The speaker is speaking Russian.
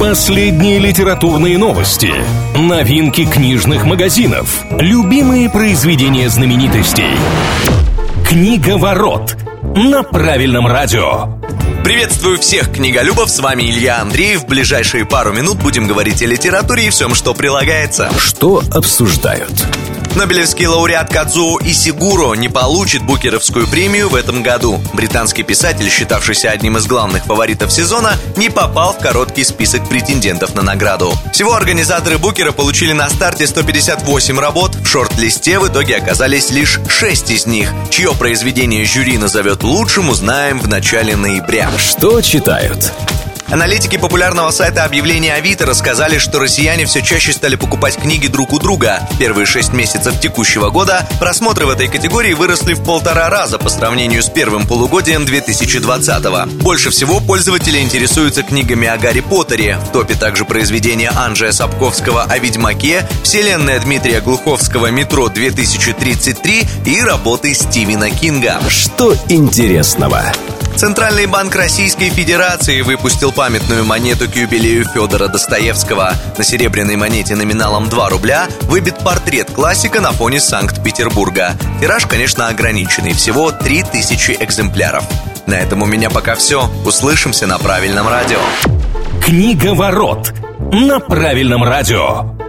Последние литературные новости, новинки книжных магазинов, любимые произведения знаменитостей. Книга ворот на правильном радио. Приветствую всех книголюбов, с вами Илья Андреев. В ближайшие пару минут будем говорить о литературе и всем, что прилагается. Что обсуждают? Нобелевский лауреат Кадзуо Исигуро не получит Букеровскую премию в этом году. Британский писатель, считавшийся одним из главных фаворитов сезона, не попал в короткий список претендентов на награду. Всего организаторы Букера получили на старте 158 работ, в шорт-листе в итоге оказались лишь 6 из них. Чье произведение жюри назовет лучшим, узнаем в начале ноября. Что читают? Аналитики популярного сайта объявления Авито рассказали, что россияне все чаще стали покупать книги друг у друга. В первые шесть месяцев текущего года просмотры в этой категории выросли в полтора раза по сравнению с первым полугодием 2020-го. Больше всего пользователи интересуются книгами о Гарри Поттере. В топе также произведения Анджея Сапковского о Ведьмаке, вселенная Дмитрия Глуховского «Метро 2033» и работы Стивена Кинга. Что интересного? Центральный банк Российской Федерации выпустил памятную монету к юбилею Федора Достоевского. На серебряной монете номиналом 2 рубля выбит портрет классика на фоне Санкт-Петербурга. Тираж, конечно, ограниченный, всего 3000 экземпляров. На этом у меня пока все. Услышимся на правильном радио. Книга ворот на правильном радио.